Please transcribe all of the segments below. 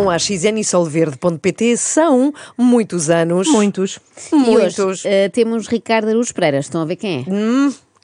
Vão a xnsolverde.pt, são muitos anos. Muitos. E Muitos. hoje eh, temos Ricardo Araújo Pereira. Estão a ver quem é?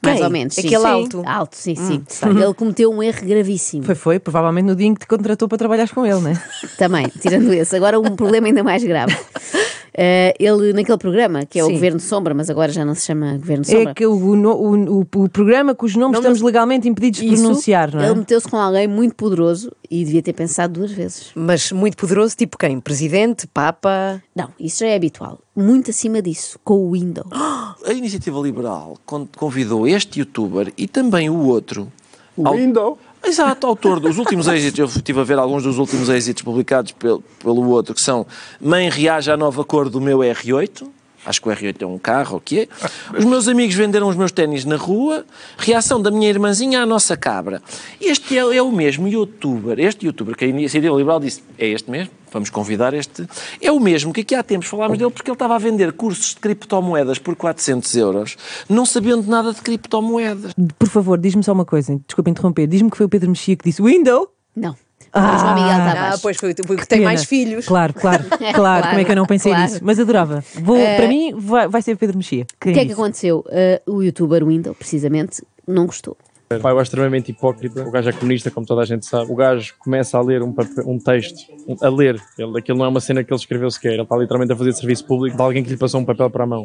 Mais quem? ou menos. Aquele Sim. alto? Alto, sim, sim. Ele cometeu um erro gravíssimo. Foi, foi, provavelmente no dia em que te contratou para trabalhares com ele, né? Também, tirando esse. Agora um problema ainda mais grave. Eh, ele, naquele programa, que é o Sim. Governo Sombra, mas agora já não se chama Governo Sombra. É que o, o, o, o programa cujo nome Não, estamos legalmente impedidos de pronunciar, não é? Ele meteu-se com alguém muito poderoso e devia ter pensado duas vezes. Mas muito poderoso, tipo quem? Presidente, Papa. Não, isso já é habitual. Muito acima disso, com o Windows. A Iniciativa Liberal con- convidou este youtuber e também o outro. O ao- Window. Exato, autor dos últimos êxitos. Eu estive a ver alguns dos últimos êxitos publicados pelo, pelo outro, que são Mãe reage à nova cor do meu R8. Acho que o R8 é um carro, o que é? Os meus amigos venderam os meus ténis na rua. Reação da minha irmãzinha à nossa cabra. Este é, é o mesmo youtuber. Este youtuber que a Iniciativa Liberal disse, é este mesmo? Vamos convidar este. É o mesmo que aqui há tempos falámos dele porque ele estava a vender cursos de criptomoedas por 400 euros, não sabendo nada de criptomoedas. Por favor, diz-me só uma coisa, desculpa interromper. Diz-me que foi o Pedro Mexia que disse Window. Não. João Miguel Tavares. Ah, pois foi, foi o que tem Pena. mais filhos. Claro, claro, claro, Claro, Como é que eu não pensei claro. nisso? Mas adorava. Vou, Para mim, vai, vai ser Pedro Mexia. O que é que aconteceu? Uh, o youtuber Windows, precisamente, não gostou. Pá, eu acho extremamente hipócrita. O gajo é comunista, como toda a gente sabe. O gajo começa a ler um, papel- um texto, um- a ler. Ele, aquilo não é uma cena que ele escreveu sequer. Ele está literalmente a fazer serviço público de alguém que lhe passou um papel para a mão.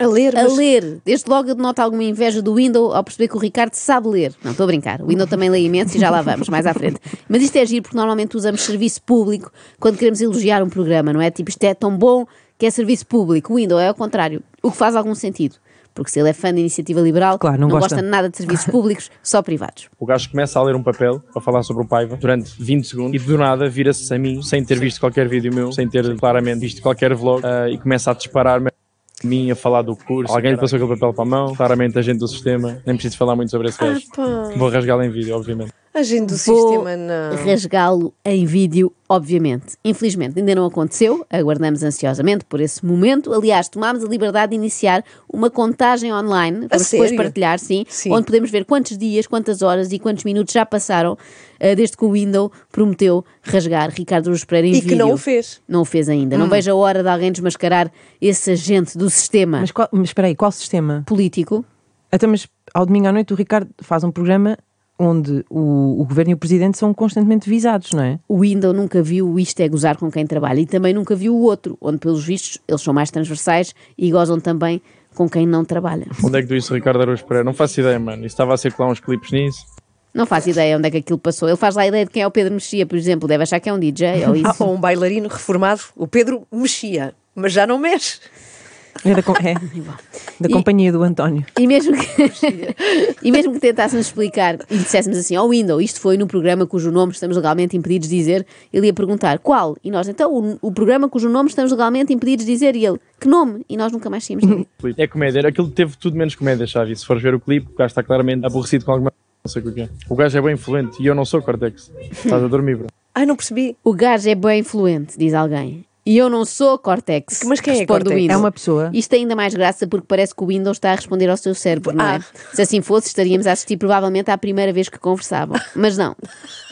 A ler, A mas ler. Desde logo eu denoto alguma inveja do Windows ao perceber que o Ricardo sabe ler. Não, estou a brincar. O Windows também lê imenso e já lá vamos, mais à frente. Mas isto é giro porque normalmente usamos serviço público quando queremos elogiar um programa, não é? Tipo, isto é tão bom que é serviço público. O Windows é ao contrário. O que faz algum sentido. Porque se ele é fã da iniciativa liberal, Claro, não gosta. gosta nada de serviços públicos, só privados. O gajo começa a ler um papel para falar sobre o Paiva durante 20 segundos e do nada vira-se a mim, sem ter visto qualquer vídeo meu, sem ter claramente visto qualquer vlog, ah, e começa a disparar-me a mim a falar do curso. Alguém lhe passou aquele papel para a mão, claramente a gente do sistema. Nem preciso falar muito sobre esse gajo. Vou rasgá-lo em vídeo, obviamente. A gente do sistema não. rasgá-lo em vídeo, obviamente. Infelizmente, ainda não aconteceu, aguardamos ansiosamente por esse momento. Aliás, tomámos a liberdade de iniciar uma contagem online, vamos depois sério? partilhar, sim, Sim. onde podemos ver quantos dias, quantas horas e quantos minutos já passaram eh, desde que o Windows prometeu rasgar Ricardo Aruz Pereira em E vídeo. que não o fez. Não o fez ainda. Não vejo a hora de alguém desmascarar esse agente do sistema Mas, qual, mas espera aí, qual sistema? político. Até mas ao domingo à noite o Ricardo faz um programa onde o, o governo e o presidente são constantemente visados, não é? O Windows nunca viu o isto é gozar com quem trabalha e também nunca viu o outro, onde pelos vistos eles são mais transversais e gozam também com quem não trabalha. Onde é que tu isso, Ricardo Araújo Pereira? Não faço ideia, mano. Isso estava a circular uns clipes nisso. Não faço ideia onde é que aquilo passou. Ele faz lá a ideia de quem é o Pedro Mexia, por exemplo. Deve achar que é um DJ ou Ah, isso. ou um bailarino reformado, o Pedro mexia, mas já não mexe. É da, é, da E- companhia do António. E mesmo que, e mesmo que tentássemos explicar e disséssemos assim, ó Windows, isto foi no programa cujo nome estamos legalmente impedidos de dizer, ele ia perguntar qual? E nós, então, o, o programa cujo nome estamos legalmente impedidos de dizer, e ele, que nome? E nós nunca mais dele. É comédia. Aquilo teve tudo menos comédia, Xavi. Se fores ver o clipe, o gajo está claramente aborrecido com alguma não sei o que é. O gajo é bem influente e eu não sou Cortex. Estás a dormir, bro. Ai, não percebi. O gajo é bem influente, diz alguém. E eu não sou Cortex. Mas quem é? Windows. É uma pessoa. Isto tem ainda mais graça porque parece que o Windows está a responder ao seu cérebro, não é? Ah. Se assim fosse, estaríamos a assistir provavelmente à primeira vez que conversavam. Mas não.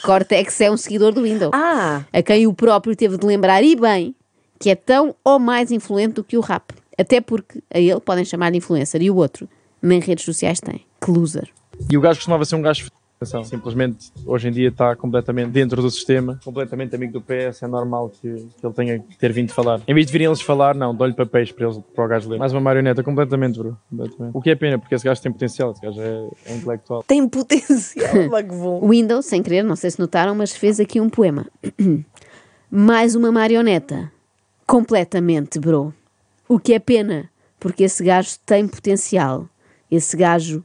Cortex é um seguidor do Windows. Ah, A quem o próprio teve de lembrar, e bem, que é tão ou mais influente do que o rap. Até porque a ele podem chamar de influencer e o outro nem redes sociais tem. Que loser. E o gajo costumava ser um gajo. Simplesmente hoje em dia está completamente dentro do sistema, completamente amigo do PS. É normal que, que ele tenha que ter vindo falar. Em vez de virem eles falar, não, dou-lhe papéis para, eles, para o gajo ler. Mais uma marioneta, completamente, bro. Completamente. O que é pena, porque esse gajo tem potencial, esse gajo é, é intelectual. tem potencial, Magvon. O Windows, sem querer, não sei se notaram, mas fez aqui um poema. Mais uma marioneta. Completamente, bro. O que é pena, porque esse gajo tem potencial. Esse gajo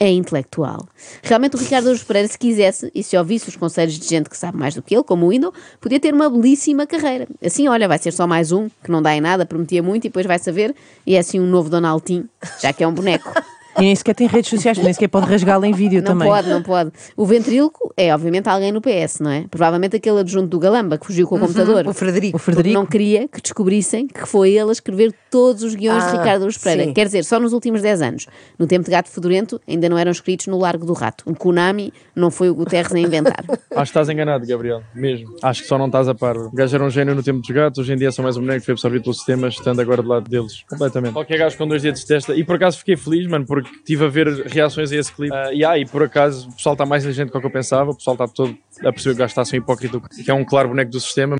é intelectual. Realmente o Ricardo Aruz Pereira, se quisesse, e se ouvisse os conselhos de gente que sabe mais do que ele, como o Windows, podia ter uma belíssima carreira. Assim, olha, vai ser só mais um, que não dá em nada, prometia muito, e depois vai saber, e é assim um novo Donaldinho, já que é um boneco. E nem sequer tem redes sociais, nem sequer pode rasgá-la em vídeo Não também. pode, não pode. O ventríloco é, obviamente, alguém no PS, não é? Provavelmente aquele adjunto do Galamba que fugiu com o computador. O Frederico. O Frederico. Não queria que descobrissem que foi ele a escrever todos os guiões de Ah, Ricardo Aruz Pereira. sim. Quer dizer, só nos últimos 10 anos. No tempo de Gato Fedorento, ainda não eram escritos no Largo do Rato. O Konami não foi o Guterres a inventar. Acho que estás enganado, Gabriel, mesmo. Acho que só não estás a par. O gajo era um gênio no tempo dos gatos, hoje em dia são mais um boneco que foi absorvido pelo sistema, estando agora do lado deles. Completamente. Qualquer gajo com dois dedos de testa. E por acaso fiquei feliz, mano, porque estive a ver reações a esse clipe. Ah, e aí, por acaso, o pessoal está mais inteligente do que eu pensava, o pessoal está todo a perceber que o gajo está a ser hipócrita, que é um claro boneco do sistema.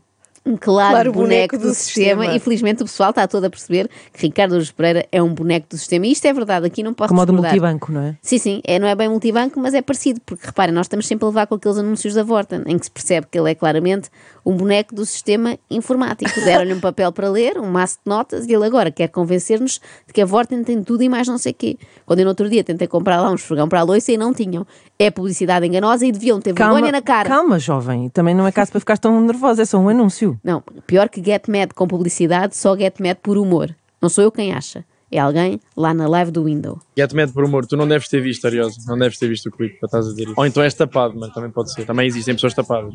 Um claro, Claro boneco, boneco do, do sistema. sistema. E felizmente o pessoal está todo a perceber que Ricardo Aruz Pereira é um boneco do sistema. E isto é verdade, aqui não posso Como do discordar. multibanco, não é? Sim, sim, é, não é bem multibanco, mas é parecido, porque reparem, nós estamos sempre a levar com aqueles anúncios da Vorten, em que se percebe que ele é claramente um boneco do sistema informático. Deram-lhe um papel para ler, um maço de notas, e ele agora quer convencer-nos de que a Vorten tem tudo e mais não sei o quê. Quando eu no outro dia tentei comprar lá um esfregão para a loiça e não tinham. É publicidade enganosa e deviam ter vergonha na cara. calma, jovem. Também não é caso para ficar tão nervosa, é só um anúncio. Não, pior que Get Mad com publicidade, só Get Mad por humor. Não sou eu quem acha. É alguém lá na live do Window. Get Mad por humor, tu não deves ter visto, Ariosa. Não deves ter visto o clipe para estás a dizer isso. Ou então és tapado, mano, também pode ser. Também existem pessoas tapadas.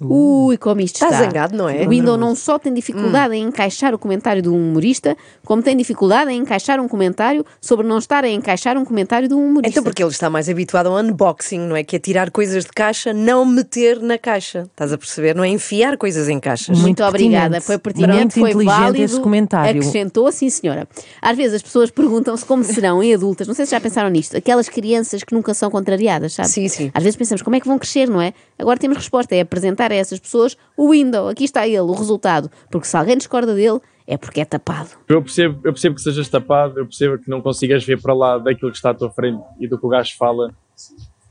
Ui, como isto Está está. zangado, não é? O Window não só tem dificuldade em encaixar o comentário de um humorista, como tem dificuldade em encaixar um comentário sobre não estar a encaixar um comentário de um humorista. Então, porque ele está mais habituado ao unboxing, não é? Que é tirar coisas de caixa, não meter na caixa. Estás a perceber? Não é enfiar coisas em caixas. Muito Muito obrigada, foi pertinente, Muito foi inteligente válido. esse comentário. Acrescentou, sim senhora. Às vezes as pessoas perguntam-se como serão em adultas, não sei se já pensaram nisto, aquelas crianças que nunca são contrariadas, sabe? Sim, sim. Às vezes pensamos como é que vão crescer, não é? Agora temos resposta, é apresentar a essas pessoas o window, aqui está ele, o resultado. Porque se alguém discorda dele, é porque é tapado. Eu percebo, eu percebo que sejas tapado, eu percebo que não consigas ver para lá daquilo que está à tua frente e do que o gajo fala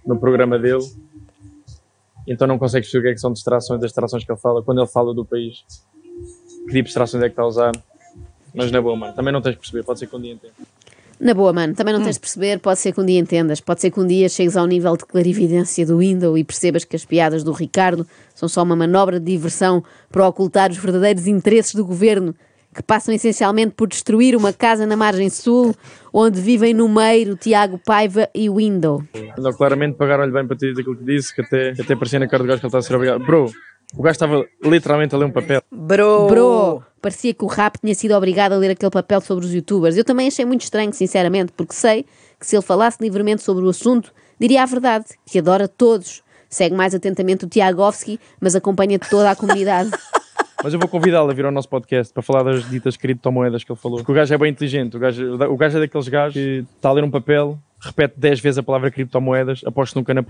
no programa dele. Então não consegues perceber o que é que são distrações, das distrações que ele fala, quando ele fala do país. Que tipo de distrações é que está a usar. Mas na boa, mano, também não tens de perceber, pode ser que um dia entenda. Na boa, mano, também não tens de perceber, pode ser que um dia entendas, pode ser que um dia chegues ao nível de clarividência do window e percebas que as piadas do Ricardo são só uma manobra de diversão para ocultar os verdadeiros interesses do governo, que passam essencialmente por destruir uma casa na margem sul, onde vivem no meio Tiago Paiva e o Window. Não, claramente pagaram-lhe bem para ter dito aquilo que disse, que até, que até parecia na cara do gajo que ele está a ser obrigado. Bro, o gajo estava literalmente a ler um papel. Bro! Bro, parecia que o rap tinha sido obrigado a ler aquele papel sobre os youtubers. Eu também achei muito estranho, sinceramente, porque sei que se ele falasse livremente sobre o assunto, diria a verdade, que adora todos. Segue mais atentamente o Tiagovski, mas acompanha toda a comunidade. Mas eu vou convidá-lo a vir ao nosso podcast para falar das ditas criptomoedas que ele falou. Porque o gajo é bem inteligente. O gajo, o gajo é daqueles gajos que está a ler um papel, repete 10 vezes a palavra criptomoedas, aposto nunca na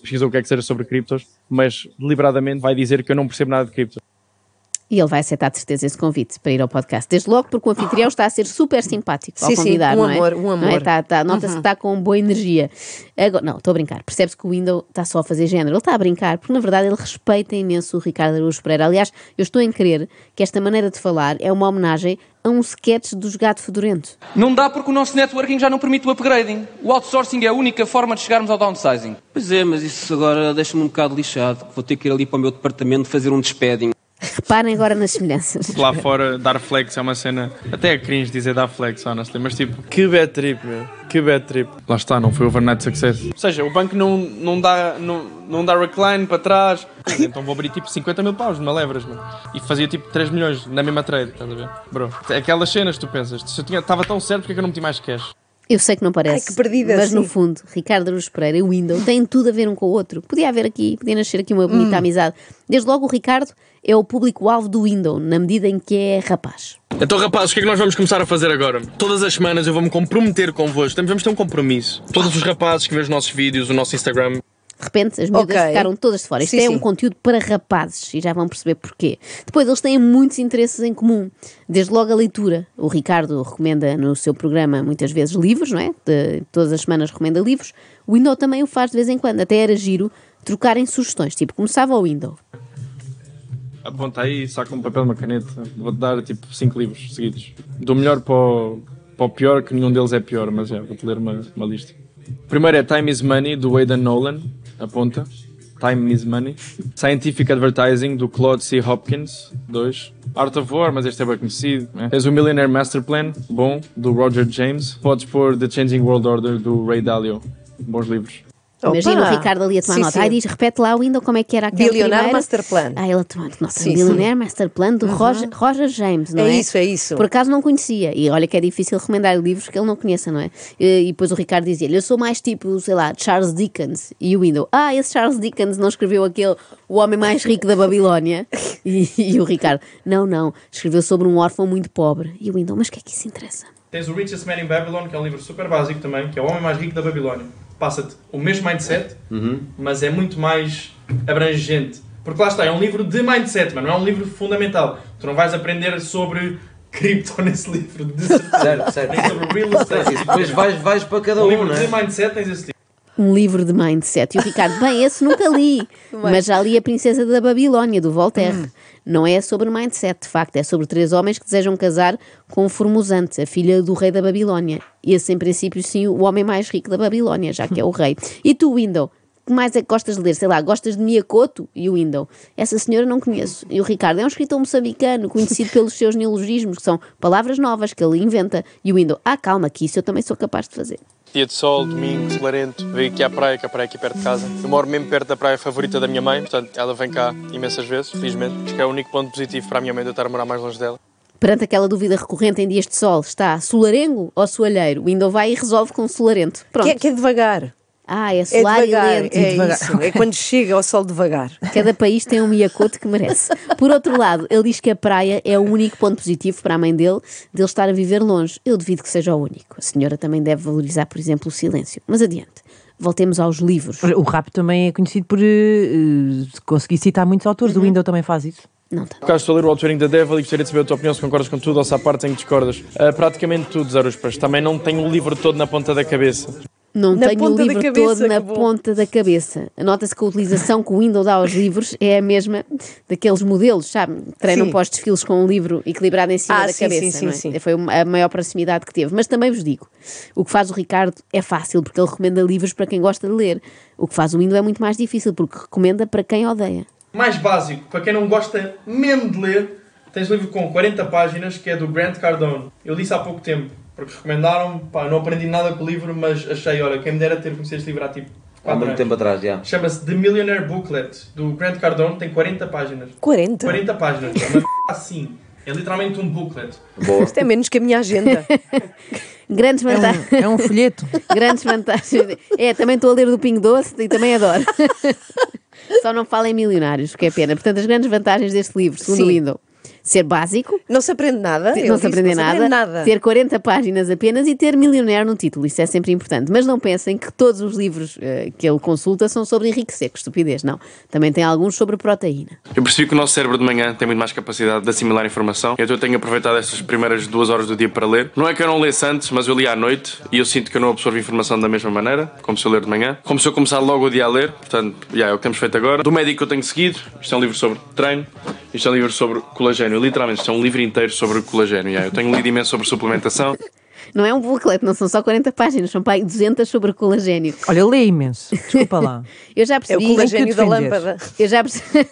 pesquisou o que é que seja sobre criptos, mas deliberadamente vai dizer que eu não percebo nada de cripto. E ele vai aceitar de certeza esse convite para ir ao podcast. Desde logo porque o anfitrião está a ser super simpático ao Sim, sim, convidar, um não é? amor, um é? amor. Uhum. Tá- tá- Nota-se que está com boa energia. Agora, não, estou a brincar. Percebe-se que o Window está só a fazer género. Ele está a brincar, porque na verdade ele respeita imenso o Ricardo Araújo Pereira. Aliás, eu estou em crer que esta maneira de falar é uma homenagem a um sketch dos Gato Fedorento. Não dá porque o nosso networking já não permite o upgrading. O outsourcing é a única forma de chegarmos ao downsizing. Pois é, mas isso agora deixa-me um bocado lixado. Vou ter que ir ali para o meu departamento fazer um despedding. Reparem agora nas semelhanças. Lá fora, dar flex é uma cena. Até é cringe dizer dar flex, honestly, mas tipo, que bad trip, meu. Que bad trip. Lá está, não foi overnight success. Ou seja, o banco não, não, dá, não, não dá recline para trás. Então vou abrir tipo 50 mil paus numa Levras, mano. E fazia tipo 3 milhões na mesma trade, estás a ver? Bro, aquelas cenas que tu pensas, se eu estava tão certo, porque é que eu não meti mais cash? Eu sei que não parece. Ai, que perdida, Mas no sim. fundo, Ricardo Araújo Pereira e o Window têm tudo a ver um com o outro. Podia haver aqui, podia nascer aqui uma bonita Hum. amizade. Desde logo, o Ricardo é o público-alvo do Window, na medida em que é rapaz. Então, rapazes, o que é que nós vamos começar a fazer agora? Todas as semanas eu vou-me comprometer convosco. Vamos ter um compromisso. Todos os rapazes que vêem os nossos vídeos, o nosso Instagram, De repente, as miúdas Ok. ficaram todas de fora. Isto Sim, é sim. um conteúdo para rapazes e já vão perceber porquê. Depois, eles têm muitos interesses em comum. Desde logo a leitura. O Ricardo recomenda no seu programa muitas vezes livros, não é? De- todas as semanas recomenda livros. O Window também o faz de vez em quando. Até era giro trocarem sugestões. Tipo, começava o Window. Aponta aí, saca um papel e uma caneta. Vou-te dar tipo 5 livros seguidos. Do melhor para o, para o pior, que nenhum deles é pior, mas já, vou-te ler uma, uma lista. O primeiro é Time is Money, do Aidan Nolan. Aponta. Time is Money. Scientific Advertising, do Claude C. Hopkins. 2. Art of War, mas este é bem conhecido. Né? Tens o Millionaire Master Plan, bom, do Roger James. Podes pôr The Changing World Order, do Ray Dalio. Bons livros. Imagina Opa! o Ricardo ali a tomar Sim, nota. sim. Ai, diz, repete lá o Windows, como é que era aquele Billionaire primeiro? Master Plan. Ah, ele tomando nota. Sim, Billionaire Master Plan do Roger, Roger James, não É é? isso, é isso. Por acaso não conhecia. E olha que é difícil recomendar livros que ele não conheça, não é? E, e depois o Ricardo dizia-lhe, eu sou mais tipo, sei lá, Charles Dickens. E o Windows, ah, esse Charles Dickens não escreveu aquele O Homem Mais Rico da Babilónia? E, e o Ricardo, não, não, escreveu sobre um órfão muito pobre. E o Windows, mas o que é que isso interessa? Tens o Richest Man in Babylon, que é um livro super básico também, que é o homem mais rico da Babilónia. Passa-te o mesmo mindset, mas é muito mais abrangente. Porque lá está, é um livro de mindset, mas não é um livro fundamental. Tu não vais aprender sobre cripto nesse livro, de certeza. Certo, certo. Nem sobre real estate. Depois vais, vais para cada Um um, livro não de mindset tens esse livro. Um livro de mindset. E o Ricardo, bem, esse nunca li, mas já li A Princesa da Babilónia, do Voltaire. Não é sobre mindset, de facto, é sobre três homens que desejam casar com Formosante, a filha do rei da Babilónia. Esse, em princípio, sim, o homem mais rico da Babilónia, já que é o rei. E tu, Window? que mais é que gostas de ler? Sei lá, gostas de Miyakoto e o Window? Essa senhora não conheço. E o Ricardo é um escritor moçambicano, conhecido pelos seus neologismos, que são palavras novas que ele inventa. E o Window, ah, calma, que isso eu também sou capaz de fazer. Dia de sol, domingo, solarento, veio aqui à praia, que a praia é aqui perto de casa. Eu moro mesmo perto da praia favorita da minha mãe, portanto ela vem cá imensas vezes, felizmente. Acho que é o único ponto positivo para a minha mãe de eu estar a morar mais longe dela. Perante aquela dúvida recorrente em dias de sol, está solarengo ou soalheiro? O Window vai e resolve com solarento. Pronto. Que é, que é devagar. Ah, é É solar devagar. e lento. É devagar. isso. É quando chega ao sol devagar. Cada país tem um Miyakoto que merece. Por outro lado, ele diz que a praia é o único ponto positivo para a mãe dele, de ele estar a viver longe. Eu duvido que seja o único. A senhora também deve valorizar, por exemplo, o silêncio. Mas adiante. Voltemos aos livros. O rap também é conhecido por eh, conseguir citar muitos autores. Uhum. O Window também faz isso. Não tá. Por acaso estou a ler o Outwitting the Devil e gostaria de saber a tua opinião, se concordas com tudo ou se há partes em que discordas. Ah, praticamente tudo, Zaruspas. Também não tenho o livro todo na ponta da cabeça. Não Na tenho o livro cabeça, todo na ponta da cabeça. Nota-se que a utilização que o Windows dá aos livros é a mesma daqueles modelos, sabe? Treinam Sim. para os desfiles com um livro equilibrado em cima Ah, da sim, cabeça. sim, não é? sim, sim. Foi a maior proximidade que teve. Mas também vos digo: o que faz o Ricardo é fácil, porque ele recomenda livros para quem gosta de ler. O que faz o Windows é muito mais difícil, porque recomenda para quem odeia. Mais básico, para quem não gosta mesmo de ler, tens um livro com 40 páginas que é do Grant Cardone. Eu li há pouco tempo, porque recomendaram, pá, não aprendi nada com o livro, mas achei, olha, quem me dera ter conhecido este livro há tipo Há 4 muito anos. tempo atrás, já. Chama-se The Millionaire Booklet, do Grant Cardone, tem 40 páginas. 40. 40 páginas, é uma assim. É literalmente um booklet. Boa. Isto é menos que a minha agenda. Grandes É vantagens. um, é um folheto. Grandes vantagens. É, também estou a ler do Pingo Doce e também adoro. Só não falo em milionários, que é pena. Portanto, as grandes vantagens deste livro, segundo Sim. o ser básico, Não se aprende nada. ter- Ele não se disse, aprender não nada, aprende nada. ter 40 páginas apenas e ter milionário no título. Isso é sempre importante. Mas não pensem que todos os livros eh, que ele consulta são sobre enriquecer, que estupidez, não. Também tem alguns sobre proteína. Eu percebi que o nosso cérebro de manhã tem muito mais capacidade de assimilar informação. Então eu tenho aproveitado estas primeiras duas horas do dia para ler. Não é que eu não lesse antes, mas eu li à noite e eu sinto que eu não absorvo informação da mesma maneira, como se eu ler de manhã. Como se eu começar logo o dia a ler. Portanto, já é o que temos feito agora. Do médico que eu tenho seguido. Isto é um livro sobre treino. Isto é um livro sobre colagênio. Literalmente, isto é um livro inteiro sobre colagênio. já. Eu tenho lido imenso sobre suplementação. Não é um booklet, não são só 40 páginas, são pai 200 sobre colagênio. Olha, lê imenso. Desculpa lá. Eu já É o percebi. colagênio da lâmpada. Eu já percebi.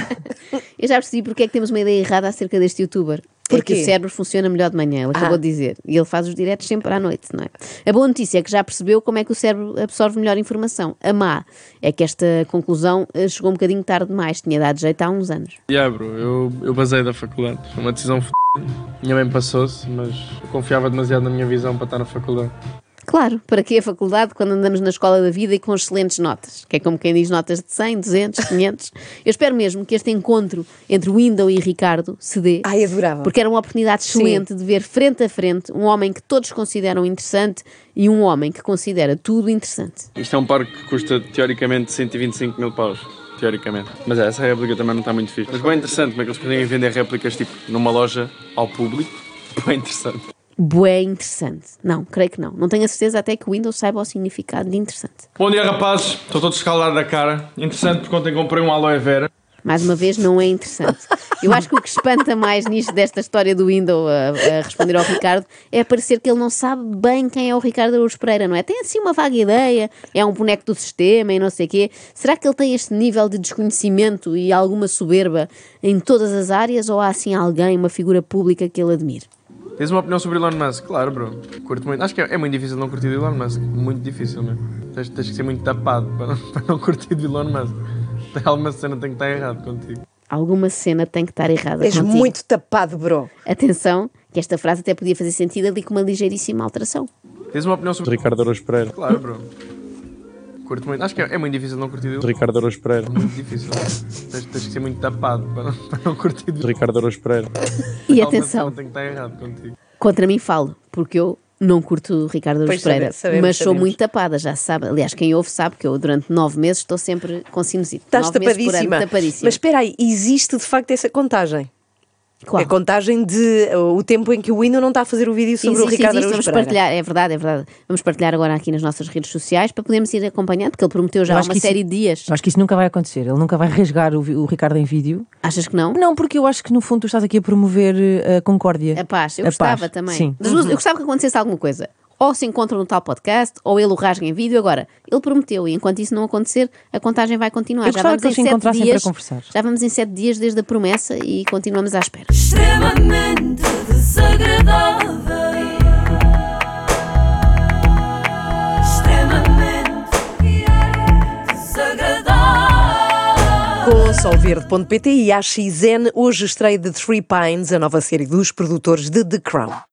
eu já percebi porque é que temos uma ideia errada acerca deste youtuber. É que Porquê? o cérebro funciona melhor de manhã, ele acabou Ah. de dizer. E ele faz os diretos sempre à noite, não é? A boa notícia é que já percebeu como é que o cérebro absorve melhor informação. A má é que esta conclusão eh, chegou um bocadinho tarde demais, tinha dado jeito há uns anos. Yeah, bro, eu, eu basei da faculdade. Foi uma decisão f. Minha mãe passou-se, mas eu confiava demasiado na minha visão para estar na faculdade. Claro, para que a faculdade quando andamos na escola da vida e com excelentes notas? Que é como quem diz notas de 100, 200, 500. Eu espero mesmo que este encontro entre o Window e Ricardo se dê. Ai, adorava. Porque era uma oportunidade excelente de ver frente a frente um homem que todos consideram interessante e um homem que considera tudo interessante. Isto é um parque que custa teoricamente 125 mil paus. Teoricamente. Mas é, essa réplica também não está muito fixe. Mas bem interessante como é que eles podem vender réplicas tipo numa loja ao público. Bem interessante. Bué interessante. Não, creio que não. Não tenho a certeza até que o Windows saiba o significado de interessante. Bom dia, rapazes. Estou todo escaldado da cara. Interessante porque ontem comprei um aloe vera. Mais uma vez, não é interessante. Eu acho que o que espanta mais nisto desta história do Windows a, a responder ao Ricardo é parecer que ele não sabe bem quem é o Ricardo Araújo Pereira, não é? Tem assim uma vaga ideia, é um boneco do sistema e não sei o quê. Será que ele tem este nível de desconhecimento e alguma soberba em todas as áreas ou há assim alguém, uma figura pública que ele admire? Tens uma opinião sobre Elon Musk? Claro, bro. Curto muito. Acho que é, é muito difícil não curtir Elon Musk. Muito difícil mesmo. Tens, tens que ser muito tapado para não, para não curtir de Elon Musk. Tem alguma cena que tem que estar errado contigo. Alguma cena tem que estar errada És contigo. muito tapado, bro. Atenção, que esta frase até podia fazer sentido ali com uma ligeiríssima alteração. Tens uma opinião sobre Ricardo Araújo Pereira. Claro, bro. Curto muito. Acho que é, é muito difícil não curtir de Ricardo Araújo Pereira. Muito difícil. Tens, tens que ser muito tapado para não, para não curtir de Ricardo Araújo Pereira. E atenção, tem que estar errado contigo. contra mim falo, porque eu não curto o Ricardo Araújo Pereira, sabemos, mas sou sabemos. muito tapada, já se sabe. Aliás, quem ouve sabe que eu durante nove meses estou sempre com sinusite. Estás nove meses por ano, tapadíssima. tapadíssima. Mas espera aí, existe de facto essa contagem. Qual? A contagem de uh, o tempo em que o Windows não está a fazer o vídeo sobre o Existe, Ricardo existe, vamos partilhar, é verdade, é verdade. Vamos partilhar agora aqui nas nossas redes sociais para podermos ir acompanhando, porque ele prometeu já uma isso- série de dias. Acho que isso nunca vai acontecer. Ele nunca vai rasgar o, o Ricardo em vídeo. Achas que não? Não, porque eu acho que no fundo tu estás aqui a promover eh, a concórdia. A paz, eu A gostava paz, também. Sim. Eu gostava que acontecesse alguma coisa. Ou se encontram no tal podcast, ou ele o rasga em vídeo. Agora, ele prometeu, e enquanto isso não acontecer, a contagem vai continuar. Eu gostava que eles se sete dias, para conversar. Já vamos em sete dias desde a promessa e continuamos à espera. extremamente desagradável. Extremamente desagradável. Com solverde.pt e a XN, hoje estreia de Three Pines, a nova série dos produtores de The Crown.